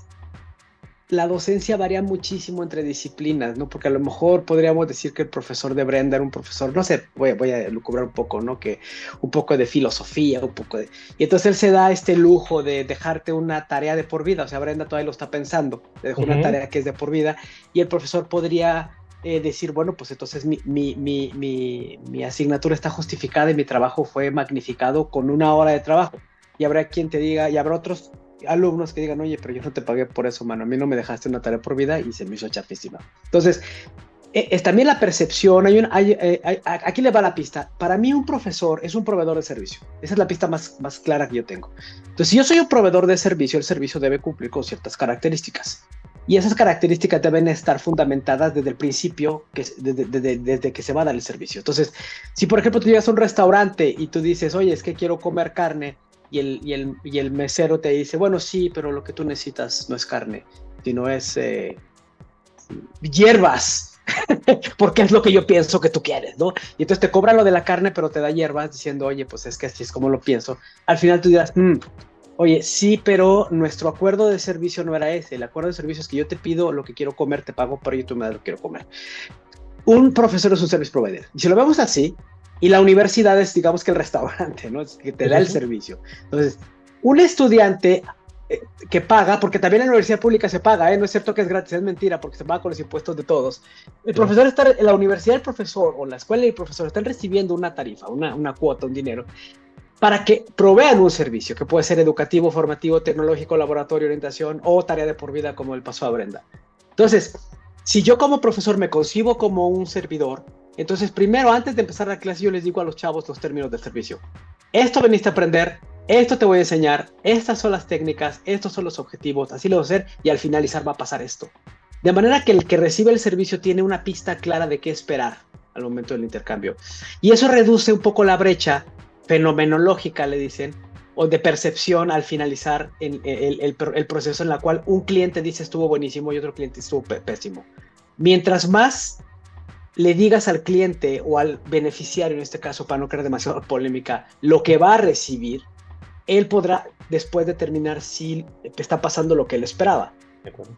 la docencia varía muchísimo entre disciplinas, ¿no? Porque a lo mejor podríamos decir que el profesor de Brenda era un profesor, no sé, voy, voy a lucubrar un poco, ¿no? Que un poco de filosofía, un poco de... Y entonces él se da este lujo de dejarte una tarea de por vida, o sea, Brenda todavía lo está pensando, le dejó una tarea que es de por vida, y el profesor podría eh, decir, bueno, pues entonces mi, mi, mi, mi, asignatura está justificada y mi trabajo fue magnificado con una hora de trabajo. Y habrá quien te diga, y habrá otros alumnos que digan, oye, pero yo no te pagué por eso, mano, a mí no me dejaste una tarea por vida y se me hizo chafísima. Entonces, e, es también la percepción, hay un, eh, hay, aquí le va la pista. Para mí un profesor es un proveedor de servicio. Esa es la pista más, más clara que yo tengo. Entonces, si yo soy un proveedor de servicio, el servicio debe cumplir con ciertas características. Y esas características deben estar fundamentadas desde el principio, que, desde, que se va a dar el servicio. Entonces, si por ejemplo tú llegas a un restaurante y tú dices, oye, es que quiero comer carne, y el, y el, y el mesero te dice, bueno, sí, pero lo que tú necesitas no es carne, sino es eh, hierbas, porque es lo que yo pienso que tú quieres, ¿no? Y entonces te cobra lo de la carne, pero te da hierbas diciendo, oye, pues es que así es como lo pienso. Al final tú dirás, mm, oye, sí, pero nuestro acuerdo de servicio no era ese. El acuerdo de servicio es que yo te pido lo que quiero comer, te pago, pero yo tú me das lo que quiero comer. Un profesor es un service provider. Y si lo vemos así, y la universidad es, digamos que el restaurante, ¿no? Es que te da el servicio. Entonces, un estudiante eh, que paga, porque también en la universidad pública se paga, ¿eh? no es cierto que es gratis, es mentira, porque se paga con los impuestos de todos. El profesor está, en la universidad el profesor o la escuela y el profesor están recibiendo una tarifa, una, una cuota, un dinero, para que provean un servicio, que puede ser educativo, formativo, tecnológico, laboratorio, orientación o tarea de por vida, como el pasó a Brenda. Entonces, si yo como profesor me concibo como un servidor, entonces, primero, antes de empezar la clase, yo les digo a los chavos los términos del servicio. Esto veniste a aprender, esto te voy a enseñar, estas son las técnicas, estos son los objetivos, así lo voy a hacer y al finalizar va a pasar esto. De manera que el que recibe el servicio tiene una pista clara de qué esperar al momento del intercambio. Y eso reduce un poco la brecha fenomenológica, le dicen, o de percepción al finalizar el, el, el, proceso en la cual un cliente dice estuvo buenísimo y otro cliente estuvo pésimo. Mientras más le digas al cliente o al beneficiario, en este caso, para no crear demasiada polémica, lo que va a recibir, él podrá después determinar si está pasando lo que él esperaba.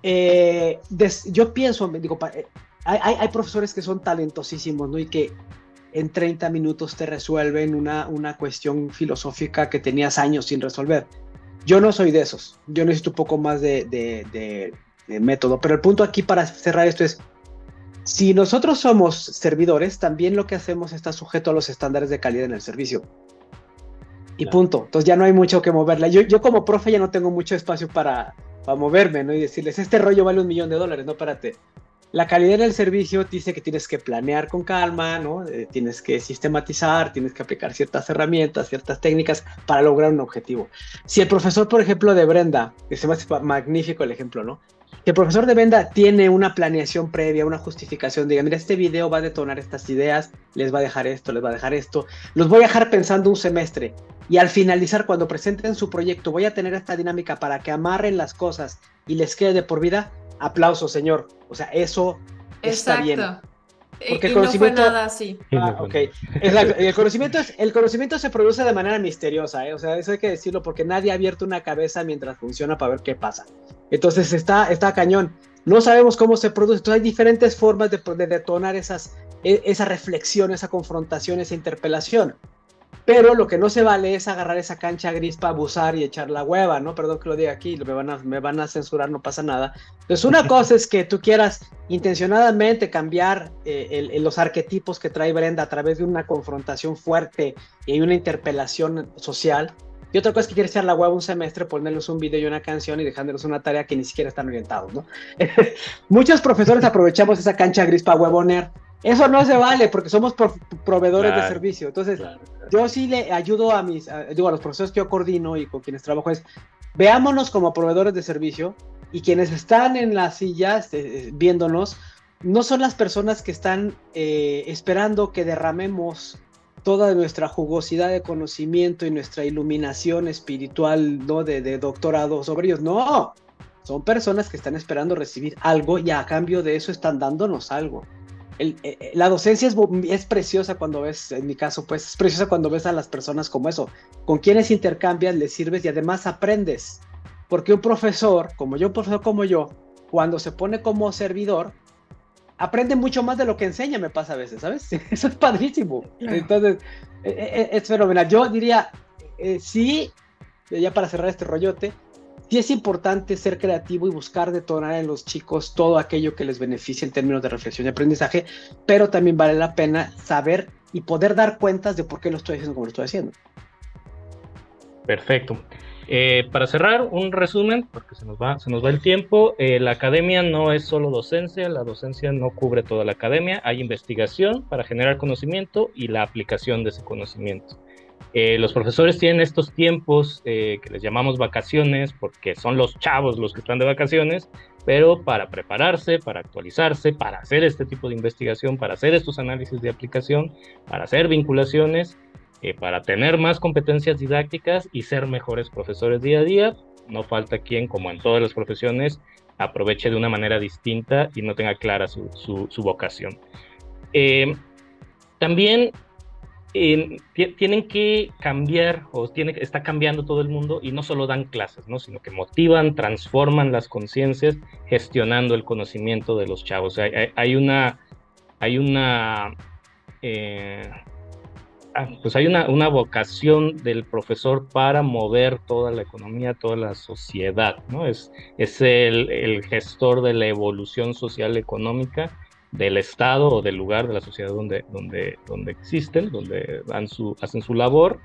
Eh, yo pienso, digo, eh, hay, hay, profesores que son talentosísimos, ¿no? Y que en 30 minutos te resuelven una, una cuestión filosófica que tenías años sin resolver. Yo no soy de esos, yo necesito un poco más de, de método, pero el punto aquí para cerrar esto es, si nosotros somos servidores, también lo que hacemos está sujeto a los estándares de calidad en el servicio. Y punto. Entonces ya no hay mucho que moverla. Yo, yo como profe ya no tengo mucho espacio para, para moverme, ¿no? Y decirles, este rollo vale un millón de dólares, no, espérate. La calidad en el servicio dice que tienes que planear con calma, ¿no? Eh, tienes que sistematizar, tienes que aplicar ciertas herramientas, ciertas técnicas para lograr un objetivo. Si el profesor, por ejemplo, de Brenda, que se magnífico el ejemplo, ¿no? que el profesor de venda tiene una planeación previa, una justificación, diga, mira, este video va a detonar estas ideas, les va a dejar esto, les va a dejar esto, los voy a dejar pensando un semestre y al finalizar, cuando presenten su proyecto, voy a tener esta dinámica para que amarren las cosas y les quede de por vida, aplauso, señor. O sea, eso está bien. Porque el conocimiento. No fue nada así. Ah, okay. el, conocimiento es, el conocimiento se produce de manera misteriosa, ¿eh? o sea, eso hay que decirlo porque nadie ha abierto una cabeza mientras funciona para ver qué pasa. Entonces está, está cañón. No sabemos cómo se produce. Entonces hay diferentes formas de, de detonar esas, e, esa reflexión, esa confrontación, esa interpelación. Pero lo que no se vale es agarrar esa cancha gris para abusar y echar la hueva, ¿no? Perdón que lo diga aquí, me van a, me van a censurar, no pasa nada. Entonces, una cosa es que tú quieras intencionadamente cambiar eh, los arquetipos que trae Brenda a través de una confrontación fuerte y una interpelación social. Y otra cosa es que quieres echar la hueva un semestre, ponerles un video y una canción y dejándoles una tarea que ni siquiera están orientados, ¿no? Muchos profesores aprovechamos esa cancha gris para huevonear. Eso no se vale porque somos proveedores de servicio. Entonces, yo sí le ayudo a mis, digo, a los profesores que yo coordino y con quienes trabajo es, veámonos como proveedores de servicio y quienes están en las sillas eh, viéndonos, no son las personas que están eh, esperando que derramemos toda nuestra jugosidad de conocimiento y nuestra iluminación espiritual, ¿no? De, de doctorado sobre ellos. No, son personas que están esperando recibir algo y a cambio de eso están dándonos algo. Eh, eh, la docencia es, es, preciosa cuando ves, en mi caso, pues es preciosa cuando ves a las personas como eso, con quienes intercambias, les sirves y además aprendes. Porque un profesor, como yo, un profesor como yo, cuando se pone como servidor, aprende mucho más de lo que enseña, me pasa a veces, ¿sabes? Eso es padrísimo. Entonces, e, e, es, fenomenal. Yo diría, eh, sí, ya para cerrar este rollote, sí es importante ser creativo y buscar detonar en los chicos todo aquello que les beneficie en términos de reflexión y aprendizaje, pero también vale la pena saber y poder dar cuentas de por qué lo estoy haciendo como lo estoy haciendo. Perfecto. Eh, para cerrar, un resumen, porque se nos va, se nos va el tiempo. Eh, la academia no es solo docencia, la docencia no cubre toda la academia. Hay investigación para generar conocimiento y la aplicación de ese conocimiento. Eh, los profesores tienen estos tiempos que les llamamos vacaciones, porque son los chavos los que están de vacaciones, pero para prepararse, para actualizarse, para hacer este tipo de investigación, para hacer estos análisis de aplicación, para hacer vinculaciones para tener más competencias didácticas y ser mejores profesores día a día, no falta quien, como en todas las profesiones, aproveche de una manera distinta y no tenga clara su, su, vocación. Eh, también tienen que cambiar, o está cambiando todo el mundo, y no solo dan clases, ¿no? sino que motivan, transforman las conciencias, gestionando el conocimiento de los chavos. hay, una, hay una eh, Ah, pues hay una, vocación del profesor para mover toda la economía, toda la sociedad. Es, es el, gestor de la evolución social económica del Estado o del lugar de la sociedad donde, donde, donde existen, donde dan su, hacen su labor.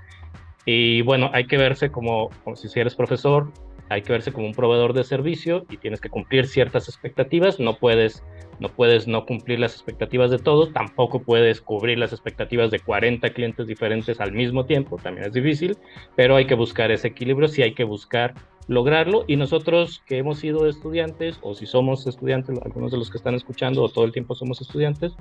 Y bueno, hay que verse como, como si eres profesor, hay que verse como un proveedor de servicio y tienes que cumplir ciertas expectativas, no puedes no puedes no cumplir las expectativas de todos, tampoco puedes cubrir las expectativas de 40 clientes diferentes al mismo tiempo, también es difícil, pero hay que buscar ese equilibrio, sí hay que buscar lograrlo y nosotros que hemos sido estudiantes o si somos estudiantes, algunos de los que están escuchando o todo el tiempo somos estudiantes,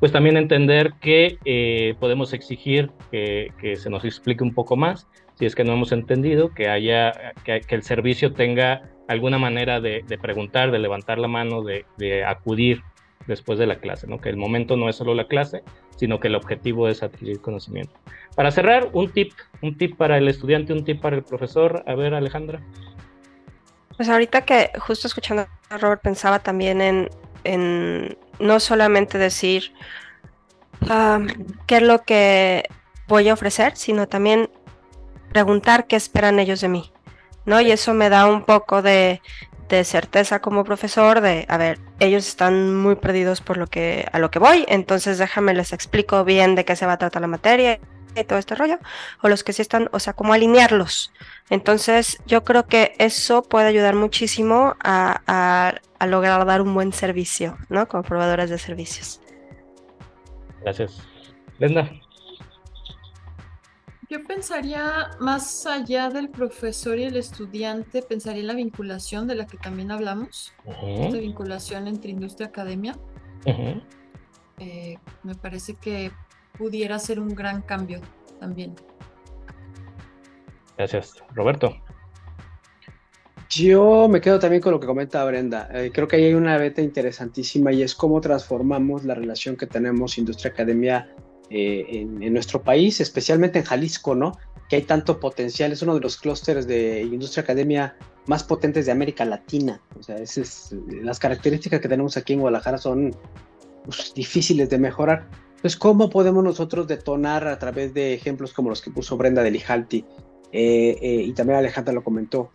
pues también entender que eh, podemos exigir que, que se nos explique un poco más, si es que no hemos entendido, que haya, que, el servicio tenga alguna manera de, preguntar, de levantar la mano, de, acudir después de la clase, ¿no? Que el momento no es solo la clase, sino que el objetivo es adquirir conocimiento. Para cerrar, un tip, un tip para el estudiante, un tip para el profesor. A ver, Alejandra. Pues ahorita que justo escuchando a Robert pensaba también en, en no solamente decir ah, qué es lo que voy a ofrecer, sino también preguntar qué esperan ellos de mí, ¿no? Y eso me da un poco de, certeza como profesor de, a ver, ellos están muy perdidos por lo que, a lo que voy, entonces déjame les explico bien de qué se va a tratar la materia y todo este rollo, o los que sí están, o sea, como alinearlos. Entonces, yo creo que eso puede ayudar muchísimo a, a lograr dar un buen servicio, ¿no? Como proveedores de servicios. Gracias. Linda. Yo pensaría más allá del profesor y el estudiante, pensaría en la vinculación de la que también hablamos, esta vinculación entre industria y academia. Eh, me parece que pudiera ser un gran cambio también. Gracias, Roberto. Yo me quedo también con lo que comenta Brenda. Eh, creo que ahí hay una beta interesantísima y es cómo transformamos la relación que tenemos industria-academia eh, en, nuestro país, especialmente en Jalisco, ¿no? Que hay tanto potencial, es uno de los clústeres de industria academia más potentes de América Latina. O sea, es, las características que tenemos aquí en Guadalajara son pues, difíciles de mejorar. Entonces, ¿cómo podemos nosotros detonar a través de ejemplos como los que puso Brenda de Lijalti? Eh, eh, y también Alejandra lo comentó,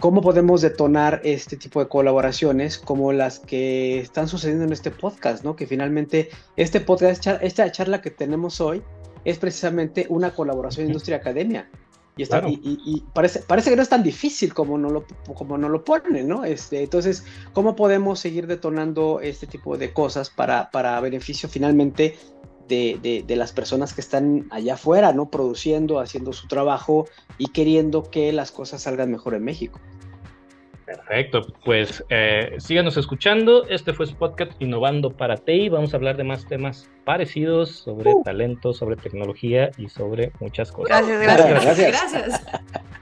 cómo podemos detonar este tipo de colaboraciones como las que están sucediendo en este podcast, ¿no? Que finalmente este podcast, esta charla que tenemos hoy es precisamente una colaboración industria-academia. Y, está, y, parece, parece que no es tan difícil como no lo, como no lo ponen, ¿no? Este, entonces, ¿cómo podemos seguir detonando este tipo de cosas para, para beneficio finalmente de, de, las personas que están allá afuera, ¿no? Produciendo, haciendo su trabajo y queriendo que las cosas salgan mejor en México. Perfecto, pues eh, síganos escuchando. Este fue Spotcat Innovando para TI. Vamos a hablar de más temas parecidos sobre uh. talento, sobre tecnología y sobre muchas cosas. Gracias, gracias. gracias. gracias.